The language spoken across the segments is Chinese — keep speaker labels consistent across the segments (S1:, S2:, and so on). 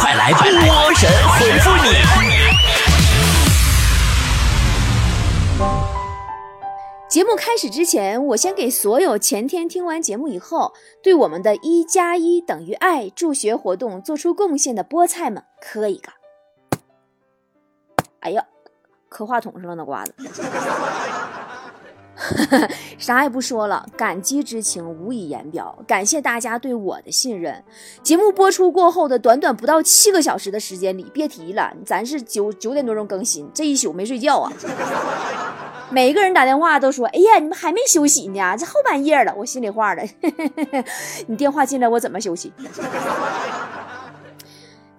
S1: 快来波神回复你！
S2: 节目开始之前，我先给所有前天听完节目以后，对我们的一加一等于爱助学活动做出贡献的菠菜们磕一个。哎呀，磕话筒上了呢，瓜子。啥也不说了，感激之情无以言表。感谢大家对我的信任。节目播出过后的短短不到七个小时的时间里，别提了，咱是九九点多钟更新，这一宿没睡觉啊。每个人打电话都说：“哎呀，你们还没休息呢，这后半夜了。”我心里话了，你电话进来我怎么休息？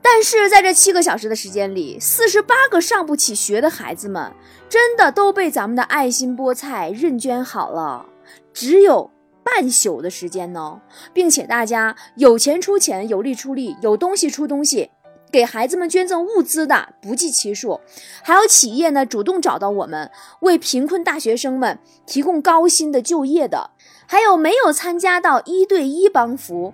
S2: 但是在这七个小时的时间里，四十八个上不起学的孩子们，真的都被咱们的爱心菠菜认捐好了。只有半宿的时间呢，并且大家有钱出钱，有力出力，有东西出东西，给孩子们捐赠物资的不计其数。还有企业呢，主动找到我们，为贫困大学生们提供高薪的就业的。还有没有参加到一对一帮扶？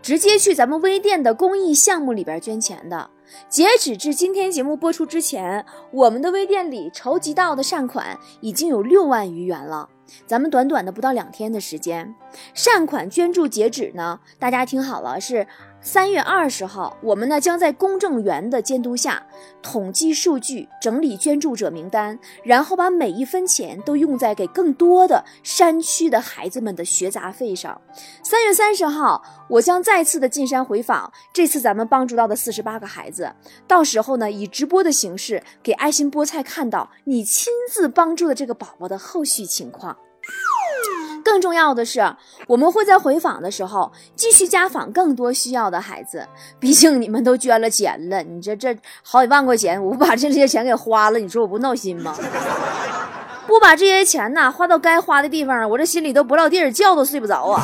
S2: 直接去咱们微店的公益项目里边捐钱的，截止至今天节目播出之前，我们的微店里筹集到的善款已经有六万余元了。咱们短短的不到两天的时间，善款捐助截止呢，大家听好了是。三月二十号，我们呢将在公证员的监督下统计数据、整理捐助者名单，然后把每一分钱都用在给更多的山区的孩子们的学杂费上。三月三十号，我将再次的进山回访，这次咱们帮助到的四十八个孩子，到时候呢以直播的形式给爱心菠菜看到你亲自帮助的这个宝宝的后续情况。重要的是，我们会在回访的时候继续家访更多需要的孩子。毕竟你们都捐了钱了，你这这好几万块钱，我不把这些钱给花了，你说我不闹心吗？不把这些钱呐花到该花的地方，我这心里都不落地儿，觉都睡不着啊。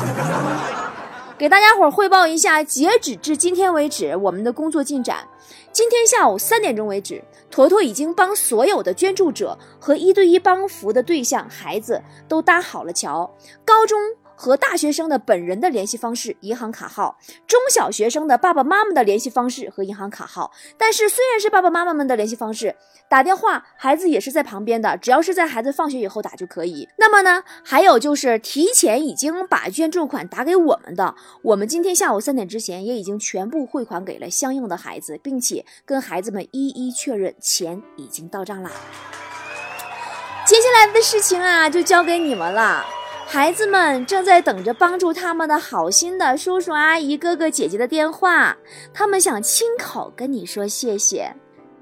S2: 给大家伙汇报一下，截止至今天为止，我们的工作进展。今天下午三点钟为止，坨坨已经帮所有的捐助者和一对一帮扶的对象孩子都搭好了桥。高中。和大学生的本人的联系方式、银行卡号，中小学生的爸爸妈妈的联系方式和银行卡号。但是虽然是爸爸妈妈们的联系方式，打电话孩子也是在旁边的，只要是在孩子放学以后打就可以。那么呢，还有就是提前已经把捐助款打给我们的，我们今天下午三点之前也已经全部汇款给了相应的孩子，并且跟孩子们一一确认钱已经到账了。接下来的事情啊，就交给你们了。孩子们正在等着帮助他们的好心的叔叔阿姨、哥哥姐姐的电话，他们想亲口跟你说谢谢。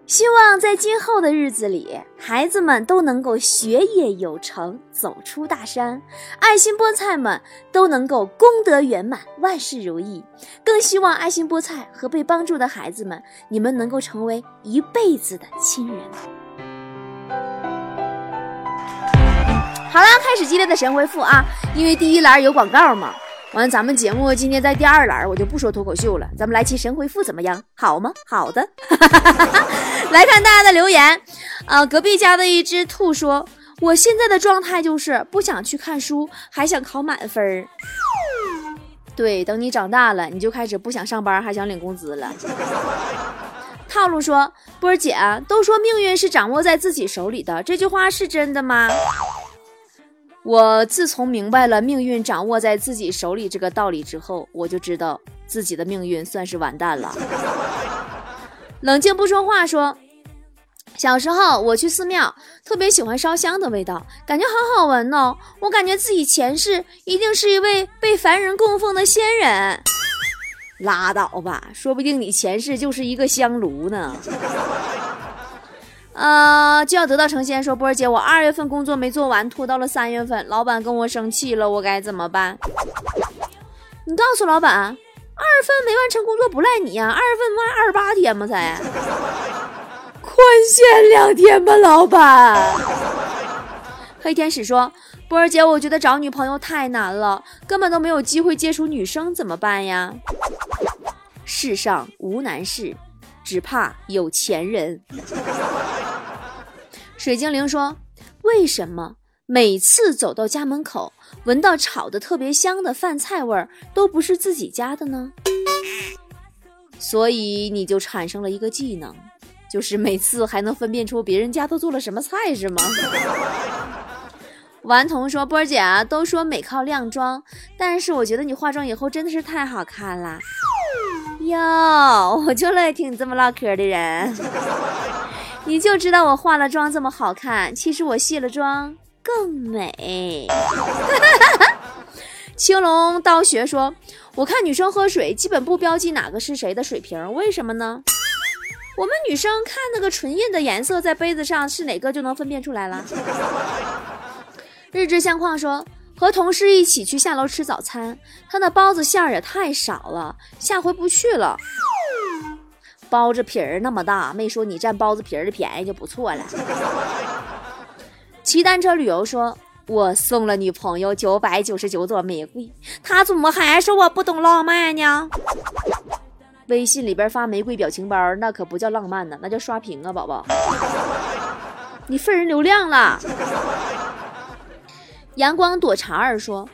S2: 希望在今后的日子里，孩子们都能够学业有成，走出大山；爱心菠菜们都能够功德圆满，万事如意。更希望爱心菠菜和被帮助的孩子们，你们能够成为一辈子的亲人。好了，开始激烈的神回复啊！因为第一栏有广告嘛，完了咱们节目今天在第二栏，我就不说脱口秀了，咱们来期神回复怎么样？好吗？好的，来看大家的留言啊！隔壁家的一只兔说：“我现在的状态就是不想去看书，还想考满分儿。对，等你长大了，你就开始不想上班，还想领工资了。”套路说：“波儿姐，都说命运是掌握在自己手里的，这句话是真的吗？”我自从明白了命运掌握在自己手里这个道理之后，我就知道自己的命运算是完蛋了。冷静不说话说，小时候我去寺庙，特别喜欢烧香的味道，感觉好好闻哦。我感觉自己前世一定是一位被凡人供奉的仙人。拉倒吧，说不定你前世就是一个香炉呢。呃，就要得到成仙。说波儿姐，我二月份工作没做完，拖到了三月份，老板跟我生气了，我该怎么办？你告诉老板，二月份没完成工作不赖你呀，二月份不还二十八天吗？才宽限两天吧，老板。黑天使说，波儿姐，我觉得找女朋友太难了，根本都没有机会接触女生，怎么办呀？世上无难事，只怕有钱人。水精灵说：“为什么每次走到家门口，闻到炒的特别香的饭菜味儿，都不是自己家的呢？”所以你就产生了一个技能，就是每次还能分辨出别人家都做了什么菜，是吗？顽童说：“波儿姐啊，都说美靠靓妆，但是我觉得你化妆以后真的是太好看了。哟，我就乐意听你这么唠嗑的人。你就知道我化了妆这么好看，其实我卸了妆更美。”青龙刀学说：“我看女生喝水基本不标记哪个是谁的水瓶，为什么呢？我们女生看那个唇印的颜色在杯子上是哪个就能分辨出来了。”日志相框说，和同事一起去下楼吃早餐，他那包子馅儿也太少了，下回不去了。包子皮儿那么大，没说你占包子皮儿的便宜就不错了。骑单车旅游说，我送了女朋友九百九十九朵玫瑰，她怎么还说我不懂浪漫呢？微信里边发玫瑰表情包，那可不叫浪漫呢，那叫刷屏啊，宝宝，你分人流量了。阳光躲茶儿说：“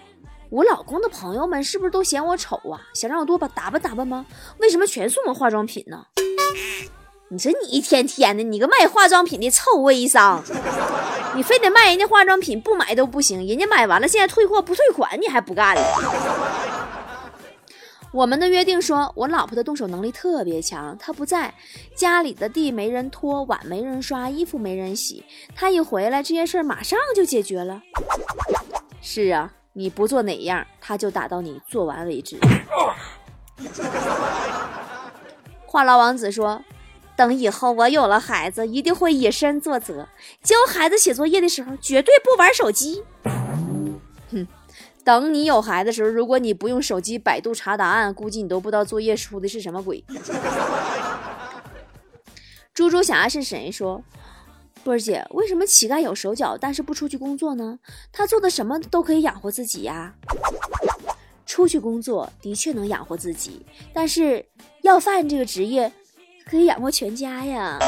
S2: 我老公的朋友们是不是都嫌我丑啊？想让我多把打扮打扮吗？为什么全送我化妆品呢？你说你一天天的，你个卖化妆品的臭微商，你非得卖人家化妆品，不买都不行。人家买完了，现在退货不退款，你还不干了？”我们的约定说，我老婆的动手能力特别强，她不在家里的地没人拖，碗没人刷，衣服没人洗，她一回来，这些事儿马上就解决了。是啊，你不做哪样，他就打到你做完为止。话痨王子说，等以后我有了孩子，一定会以身作则，教孩子写作业的时候绝对不玩手机。哼。等你有孩子的时候，如果你不用手机百度查答案，估计你都不知道作业出的是什么鬼。猪猪侠是谁说？波儿姐，为什么乞丐有手脚，但是不出去工作呢？他做的什么都可以养活自己呀。出去工作的确能养活自己，但是要饭这个职业可以养活全家呀。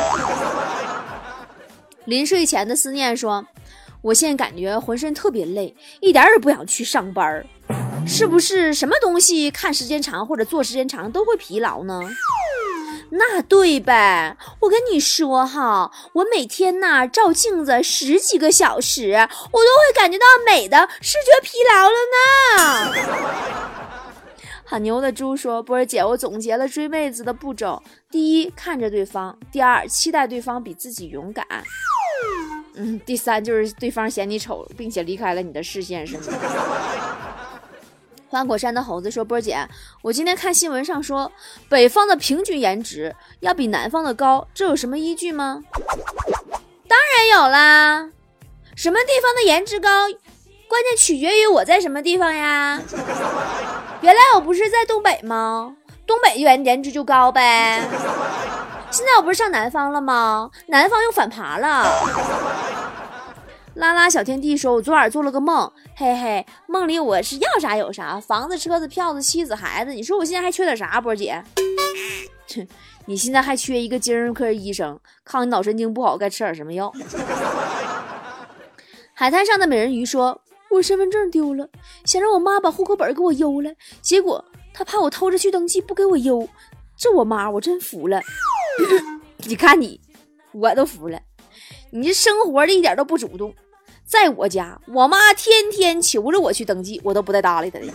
S2: 临睡前的思念说。我现在感觉浑身特别累，一点也不想去上班儿，是不是什么东西看时间长或者做时间长都会疲劳呢？那对呗，我跟你说哈，我每天呐照镜子十几个小时，我都会感觉到美的视觉疲劳了呢。很牛的猪说：“波儿姐，我总结了追妹子的步骤：第一，看着对方；第二，期待对方比自己勇敢。”嗯，第三就是对方嫌你丑，并且离开了你的视线，是吗？花果山的猴子说：“波姐，我今天看新闻上说，北方的平均颜值要比南方的高，这有什么依据吗？”当然有啦，什么地方的颜值高，关键取决于我在什么地方呀。原来我不是在东北吗？东北颜颜值就高呗。现在我不是上南方了吗？南方又反爬了。拉拉小天地说：“我昨晚做了个梦，嘿嘿，梦里我是要啥有啥，房子、车子、票子、妻子、孩子。你说我现在还缺点啥？波姐，你现在还缺一个精神科医生，看你脑神经不好该吃点什么药。”海滩上的美人鱼说：“我身份证丢了，想让我妈把户口本给我邮了，结果她怕我偷着去登记，不给我邮。这我妈，我真服了。”你看你，我都服了。你这生活的一点都不主动。在我家，我妈天天求着我去登记，我都不带搭理她的。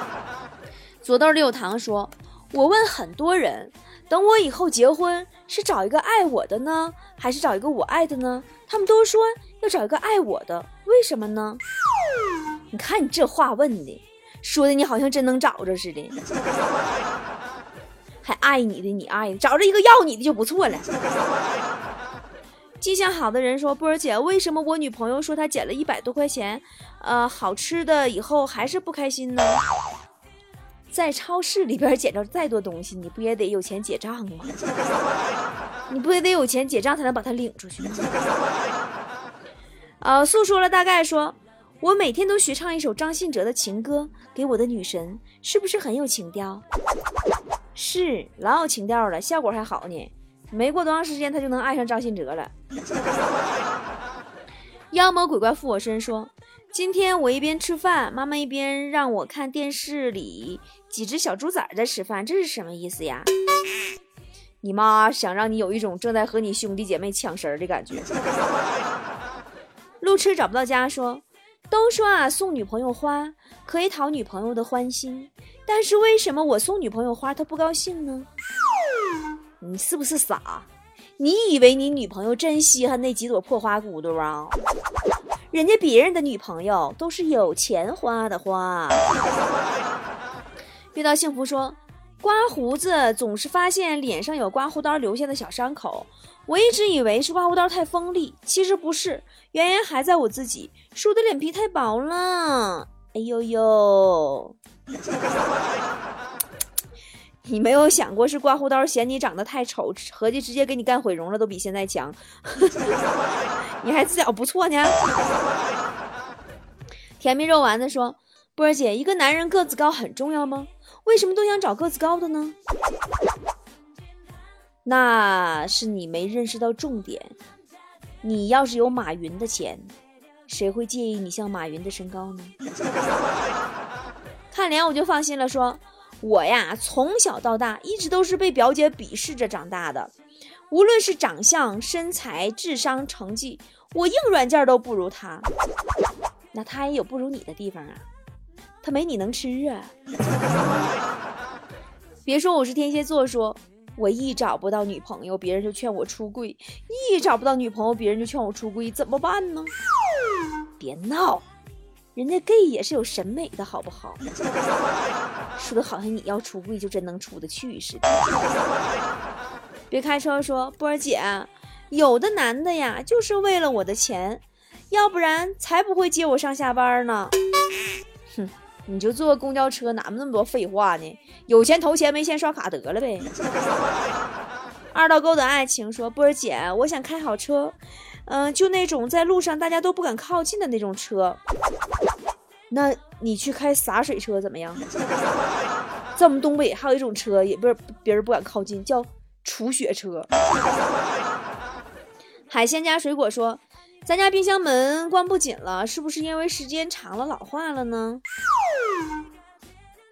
S2: 左豆里有糖说：“我问很多人，等我以后结婚是找一个爱我的呢，还是找一个我爱的呢？他们都说要找一个爱我的，为什么呢？你看你这话问的，说的你好像真能找着似的。”还爱你的，你爱，找着一个要你的就不错了。记性好的人说：“波儿姐，为什么我女朋友说她捡了一百多块钱，呃，好吃的以后还是不开心呢？在超市里边捡着再多东西，你不也得有钱结账吗？你不也得有钱结账才能把它领出去吗？” 呃，诉说了大概说：“我每天都学唱一首张信哲的情歌给我的女神，是不是很有情调？”是老有情调了，效果还好呢。没过多长时间，他就能爱上张信哲了。妖魔鬼怪附我身说：“今天我一边吃饭，妈妈一边让我看电视里几只小猪崽在吃饭，这是什么意思呀？你妈想让你有一种正在和你兄弟姐妹抢食儿的感觉。路痴找不到家说，都说啊送女朋友花可以讨女朋友的欢心，但是为什么我送女朋友花她不高兴呢？你是不是傻？你以为你女朋友真稀罕那几朵破花骨朵啊？人家别人的女朋友都是有钱花的花。遇到幸福说，刮胡子总是发现脸上有刮胡刀留下的小伤口，我一直以为是刮胡刀太锋利，其实不是，原因还在我自己，是我的脸皮太薄了。哎呦呦！你没有想过是刮胡刀嫌你长得太丑，合计直接给你干毁容了，都比现在强。你还自觉不错呢。甜蜜肉丸子说：“波儿姐，一个男人个子高很重要吗？为什么都想找个子高的呢？那是你没认识到重点。你要是有马云的钱，谁会介意你像马云的身高呢？” 看脸我就放心了，说。我呀，从小到大一直都是被表姐鄙视着长大的，无论是长相、身材、智商、成绩，我硬软件都不如她。那她也有不如你的地方啊，她没你能吃啊。别说我是天蝎座，说我一找不到女朋友，别人就劝我出柜；一找不到女朋友，别人就劝我出柜，怎么办呢？别闹。人家 gay 也是有审美的，好不好？说的好像你要出柜就真能出得去似的。别开车说，波儿姐，有的男的呀，就是为了我的钱，要不然才不会接我上下班呢。哼，你就坐公交车，哪么那么多废话呢？有钱投钱，没钱刷卡得了呗。二道沟的爱情说，波儿姐，我想开好车。嗯，就那种在路上大家都不敢靠近的那种车，那你去开洒水车怎么样？在我们东北还有一种车，也不是别人不敢靠近，叫除雪车。海鲜加水果说，咱家冰箱门关不紧了，是不是因为时间长了老化了呢？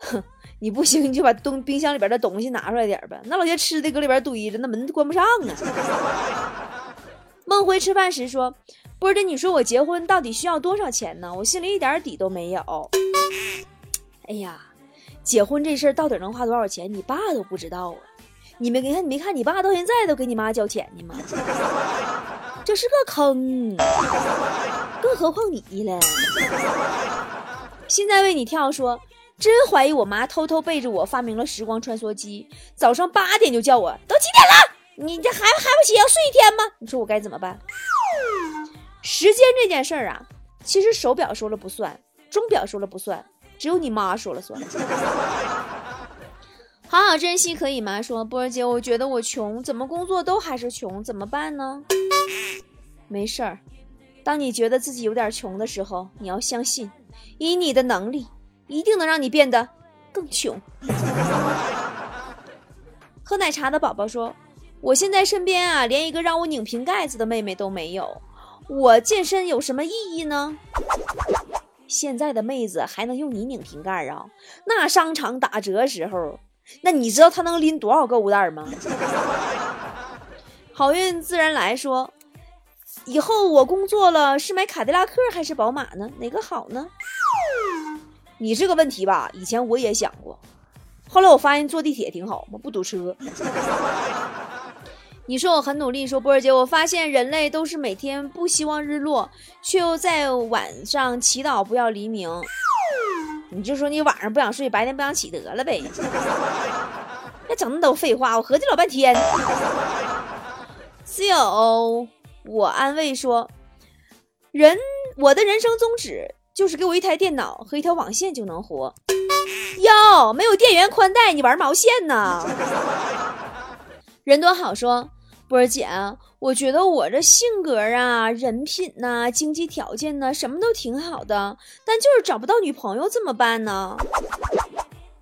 S2: 哼，你不行你就把东冰箱里边的东西拿出来点呗，那老些吃的搁里边堆着，那门关不上啊。孟辉吃饭时说：“波儿姐，你说我结婚到底需要多少钱呢？我心里一点底都没有。哎呀，结婚这事儿到底能花多少钱？你爸都不知道啊！你没看，你没看你爸到现在都给你妈交钱呢吗？这是个坑，更何况你了。现在为你跳说，真怀疑我妈偷偷背着我发明了时光穿梭机，早上八点就叫我，都几点了？”你这还还不起要睡一天吗？你说我该怎么办？时间这件事儿啊，其实手表说了不算，钟表说了不算，只有你妈说了算。好好珍惜可以吗？说波儿姐，我觉得我穷，怎么工作都还是穷，怎么办呢？没事儿，当你觉得自己有点穷的时候，你要相信，以你的能力，一定能让你变得更穷。喝奶茶的宝宝说。我现在身边啊，连一个让我拧瓶盖子的妹妹都没有。我健身有什么意义呢？现在的妹子还能用你拧瓶盖啊？那商场打折时候，那你知道她能拎多少购物袋吗？好运自然来说，以后我工作了是买卡迪拉克还是宝马呢？哪个好呢？你这个问题吧，以前我也想过，后来我发现坐地铁挺好嘛，不堵车。你说我很努力，说波儿姐，我发现人类都是每天不希望日落，却又在晚上祈祷不要黎明。你就说你晚上不想睡，白天不想起得了呗。那整那都废话，我合计老半天。只有我安慰说，人我的人生宗旨就是给我一台电脑和一条网线就能活。哟，没有电源宽带，你玩毛线呢？人多好说。波儿姐，我觉得我这性格啊、人品呐、经济条件呢，什么都挺好的，但就是找不到女朋友，怎么办呢？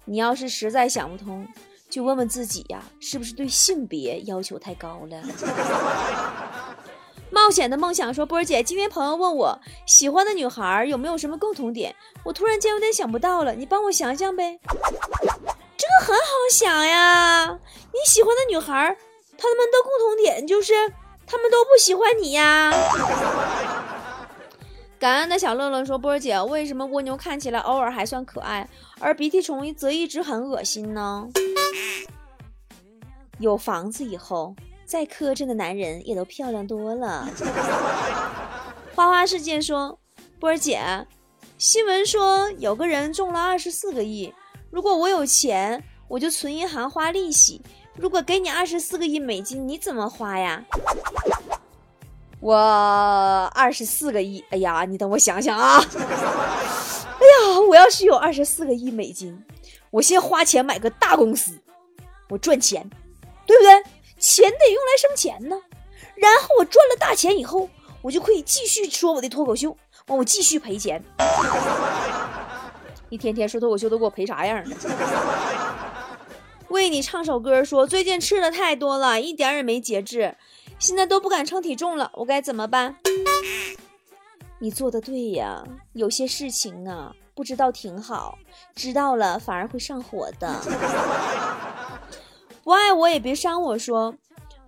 S2: 你要是实在想不通，就问问自己呀，是不是对性别要求太高了？冒险的梦想说：“波儿姐，今天朋友问我喜欢的女孩有没有什么共同点，我突然间有点想不到了，你帮我想想呗。”这个很好想呀，你喜欢的女孩，她们的共同点就是她们都不喜欢你呀。感恩的小乐乐说：“波儿姐，为什么蜗牛看起来偶尔还算可爱，而鼻涕虫则一直很恶心呢？”有房子以后。再磕碜的男人也都漂亮多了。花花世界说：“波儿姐，新闻说有个人中了二十四个亿。如果我有钱，我就存银行花利息。如果给你二十四个亿美金，你怎么花呀？”我二十四个亿，哎呀，你等我想想啊！哎呀，我要是有二十四个亿美金，我先花钱买个大公司，我赚钱，对不对？钱得用来生钱呢，然后我赚了大钱以后，我就可以继续说我的脱口秀，完我继续赔钱。一天天说脱口秀都给我赔啥样了？为你唱首歌，说最近吃的太多了，一点也没节制，现在都不敢称体重了，我该怎么办？你做的对呀，有些事情啊，不知道挺好，知道了反而会上火的。不爱我也别伤我。说，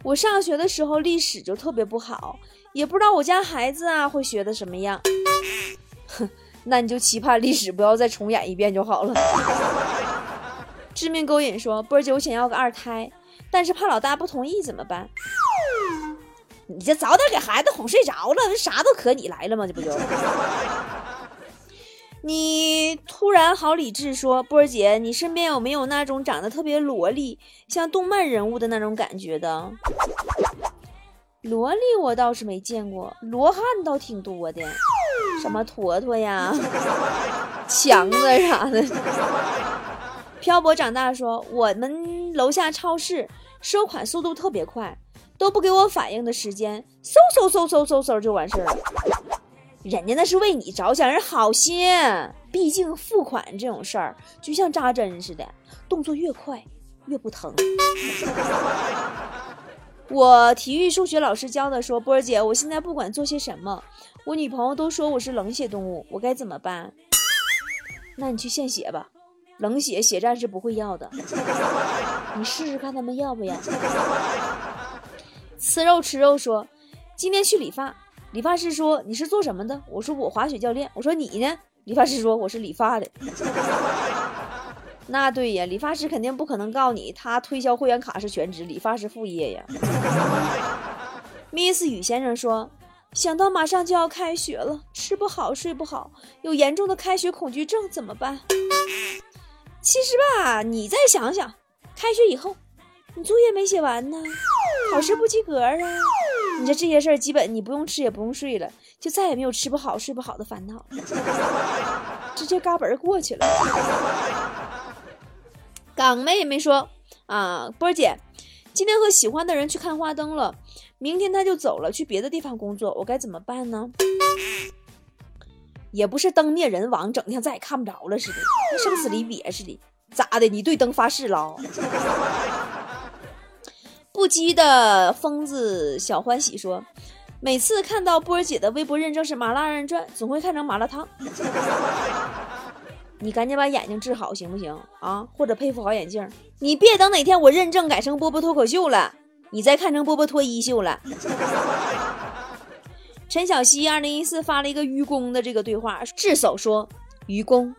S2: 我上学的时候历史就特别不好，也不知道我家孩子啊会学的什么样。哼，那你就期盼历史不要再重演一遍就好了。致命勾引说，波儿姐，我想要个二胎，但是怕老大不同意怎么办？你这早点给孩子哄睡着了，啥都可你来了吗？这不就？你突然好理智，说波儿姐，你身边有没有那种长得特别萝莉，像动漫人物的那种感觉的？萝莉我倒是没见过，罗汉倒挺多的，什么坨坨呀、强子啥的。漂泊长大说，我们楼下超市收款速度特别快，都不给我反应的时间，嗖嗖嗖嗖嗖嗖就完事儿了。人家那是为你着想，人好心。毕竟付款这种事儿就像扎针似的，动作越快越不疼。我体育数学老师教的说，波儿姐，我现在不管做些什么，我女朋友都说我是冷血动物，我该怎么办？那你去献血吧，冷血血战是不会要的。你试试看他们要不要。吃肉吃肉说，今天去理发。理发师说：“你是做什么的？”我说：“我滑雪教练。”我说：“你呢？”理发师说：“我是理发的。” 那对呀，理发师肯定不可能告你，他推销会员卡是全职，理发是副业呀。Miss 雨先生说：“想到马上就要开学了，吃不好睡不好，有严重的开学恐惧症怎么办？”其实吧，你再想想，开学以后，你作业没写完呢，考试不及格啊。你这这些事儿，基本你不用吃也不用睡了，就再也没有吃不好睡不好的烦恼，直接嘎嘣过去了。港妹妹说：“啊，波姐，今天和喜欢的人去看花灯了，明天他就走了，去别的地方工作，我该怎么办呢？也不是灯灭人亡，整天再也看不着了似的，跟生死离别似的，咋的？你对灯发誓了？”不羁的疯子小欢喜说：“每次看到波儿姐的微博认证是麻辣二人转，总会看成麻辣烫。你赶紧把眼睛治好行不行啊？或者配副好眼镜。你别等哪天我认证改成波波脱口秀了，你再看成波波脱衣秀了。”陈小希二零一四发了一个愚公的这个对话，智叟说：“愚公，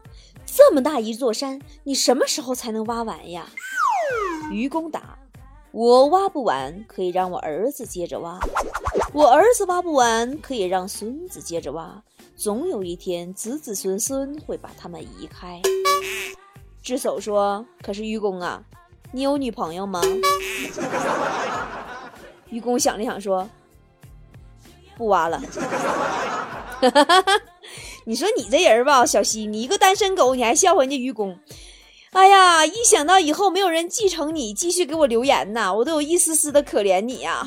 S2: 这么大一座山，你什么时候才能挖完呀？”愚公答。我挖不完，可以让我儿子接着挖；我儿子挖不完，可以让孙子接着挖。总有一天，子子孙孙会把他们移开。智叟说：“可是愚公啊，你有女朋友吗？” 愚公想了想说：“不挖了。”你说你这人吧，小西，你一个单身狗，你还笑话人家愚公。哎呀，一想到以后没有人继承你，继续给我留言呐，我都有一丝丝的可怜你呀。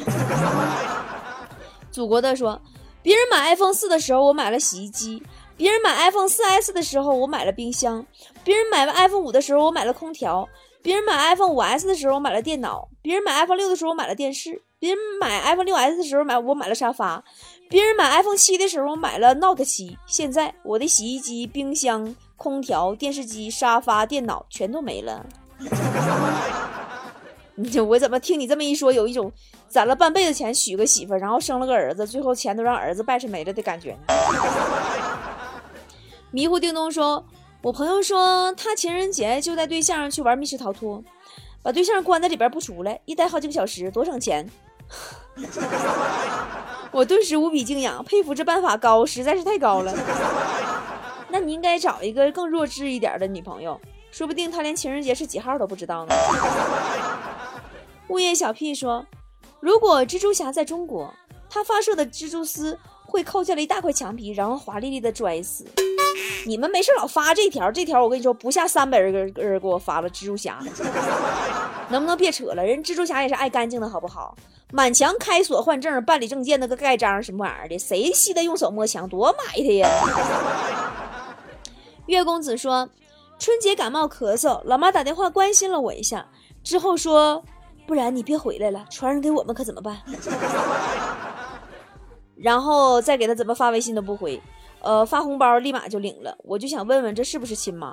S2: 祖国的说，别人买 iPhone 四的时候，我买了洗衣机；别人买 iPhone 四 S 的时候，我买了冰箱；别人买 iPhone 五的时候，我买了空调。别人买 iPhone 五 S 的时候，我买了电脑；别人买 iPhone 六的时候，我买了电视；别人买 iPhone 六 S 的时候，买我买了沙发；别人买 iPhone 七的时候，我买了 Note 七。现在我的洗衣机、冰箱、空调、电视机、沙发、电脑全都没了。你我怎么听你这么一说，有一种攒了半辈子钱娶个媳妇，然后生了个儿子，最后钱都让儿子败吃没了的感觉呢？迷糊叮咚说：“我朋友说他情人节就带对象去玩密室逃脱，把对象关在里边不出来，一待好几个小时，多省钱。”我顿时无比敬仰，佩服这办法高，实在是太高了。那你应该找一个更弱智一点的女朋友，说不定他连情人节是几号都不知道呢。物业小屁说：“如果蜘蛛侠在中国，他发射的蜘蛛丝会扣下来一大块墙皮，然后华丽丽的拽死。”你们没事老发这条，这条我跟你说不下三百人个人给我发了蜘蛛侠，能不能别扯了？人蜘蛛侠也是爱干净的好不好？满墙开锁换证、办理证件那个盖章什么玩意儿的，谁稀得用手摸墙？多埋汰呀！月公子说，春节感冒咳嗽，老妈打电话关心了我一下，之后说，不然你别回来了，传染给我们可怎么办？然后再给他怎么发微信都不回。呃，发红包立马就领了，我就想问问，这是不是亲妈？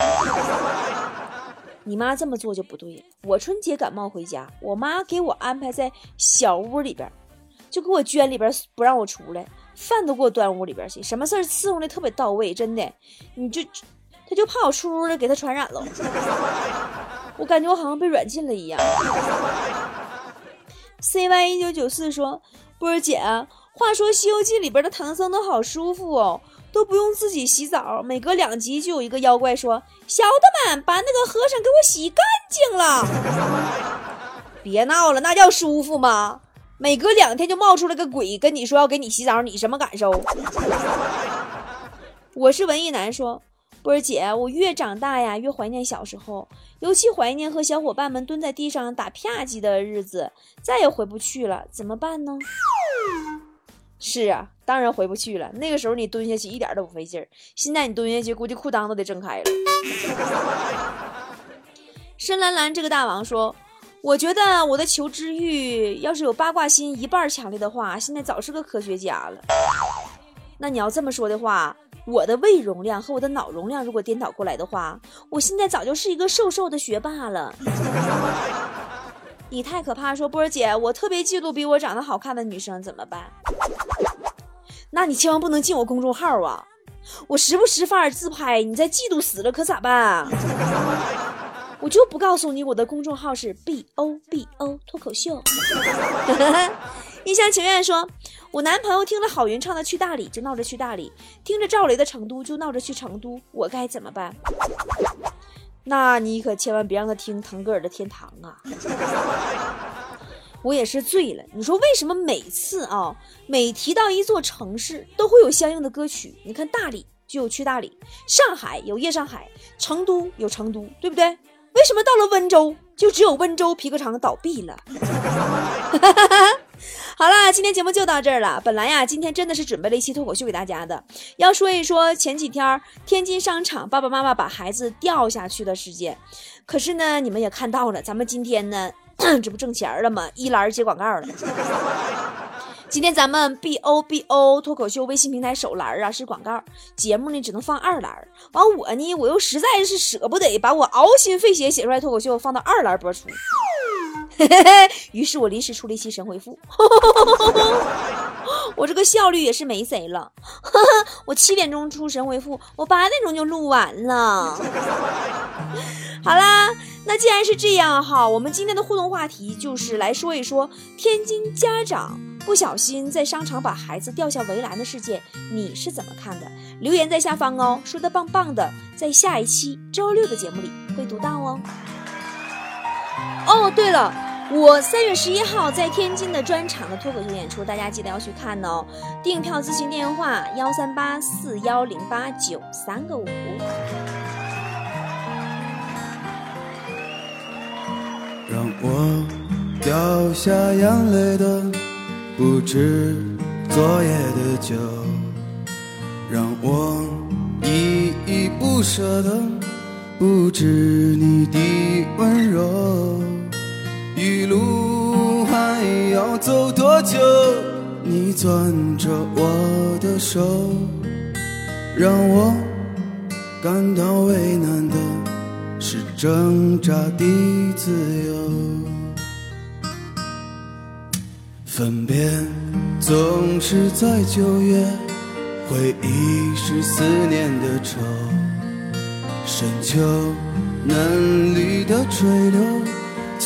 S2: 你妈这么做就不对了。我春节感冒回家，我妈给我安排在小屋里边，就给我圈里边，不让我出来，饭都给我端屋里边去，什么事儿伺候的特别到位，真的。你就，他就怕我出屋了给他传染了，我感觉我好像被软禁了一样。cy 一九九四说，波儿姐，话说《西游记》里边的唐僧都好舒服哦。都不用自己洗澡，每隔两集就有一个妖怪说：“小的们，把那个和尚给我洗干净了。”别闹了，那叫舒服吗？每隔两天就冒出来个鬼跟你说要给你洗澡，你什么感受？我是文艺男，说波儿姐，我越长大呀越怀念小时候，尤其怀念和小伙伴们蹲在地上打啪叽的日子，再也回不去了，怎么办呢？是啊，当然回不去了。那个时候你蹲下去一点都不费劲儿，现在你蹲下去估计裤裆都得挣开了。深蓝蓝这个大王说：“我觉得我的求知欲要是有八卦心一半强烈的话，现在早是个科学家了。那你要这么说的话，我的胃容量和我的脑容量如果颠倒过来的话，我现在早就是一个瘦瘦的学霸了。”你太可怕！说波儿姐，我特别嫉妒比我长得好看的女生，怎么办？那你千万不能进我公众号啊！我时不时发点自拍，你再嫉妒死了可咋办啊？我就不告诉你，我的公众号是 B O B O 脱口秀。一厢情愿说，我男朋友听了郝云唱的《去大理》就闹着去大理，听着赵雷的《成都》就闹着去成都，我该怎么办？那你可千万别让他听腾格尔的《天堂》啊！我也是醉了。你说为什么每次啊，每提到一座城市都会有相应的歌曲？你看大理就有去大理，上海有夜上海，成都有成都，对不对？为什么到了温州就只有温州皮革厂倒闭了？好啦，今天节目就到这儿了。本来呀，今天真的是准备了一期脱口秀给大家的，要说一说前几天天津商场爸爸妈妈把孩子掉下去的事件。可是呢，你们也看到了，咱们今天呢，这不挣钱了吗？一栏接广告了。今天咱们 B O B O 脱口秀微信平台首栏啊是广告，节目呢只能放二栏。完我呢，我又实在是舍不得把我熬心费血写出来脱口秀放到二栏播出。于是我临时出了一期神回复，我这个效率也是没谁了。我七点钟出神回复，我八点钟就录完了。好啦，那既然是这样哈，我们今天的互动话题就是来说一说天津家长不小心在商场把孩子掉下围栏的事件，你是怎么看的？留言在下方哦，说的棒棒的，在下一期周六的节目里会读到哦。哦，对了。我三月十一号在天津的专场的脱口秀演出，大家记得要去看哦。订票咨询电话：幺三八四幺零八九三个五。
S3: 让我掉下眼泪的不止昨夜的酒，让我依依不舍的不止你的温柔，一路还要走多久？你攥着我的手，让我感到为难的是挣扎的自由。分别总是在九月，回忆是思念的愁。深秋嫩绿的垂柳，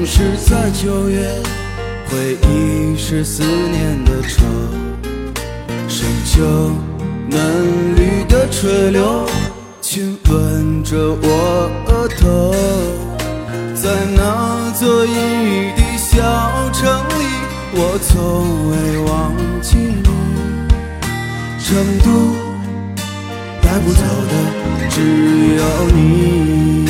S3: 总是在九月，回忆是思念的愁。深秋嫩绿的垂柳，亲吻着我额头。在那座阴雨的小城里，我从未忘记你。成都带不走的只有你。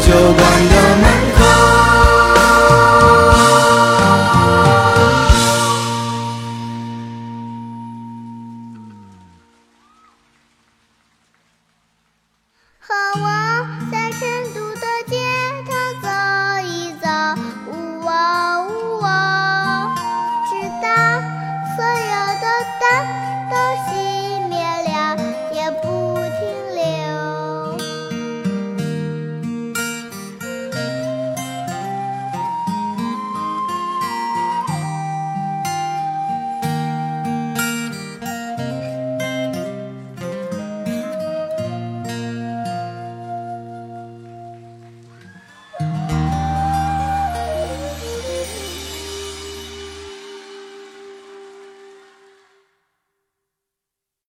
S3: 就关灯。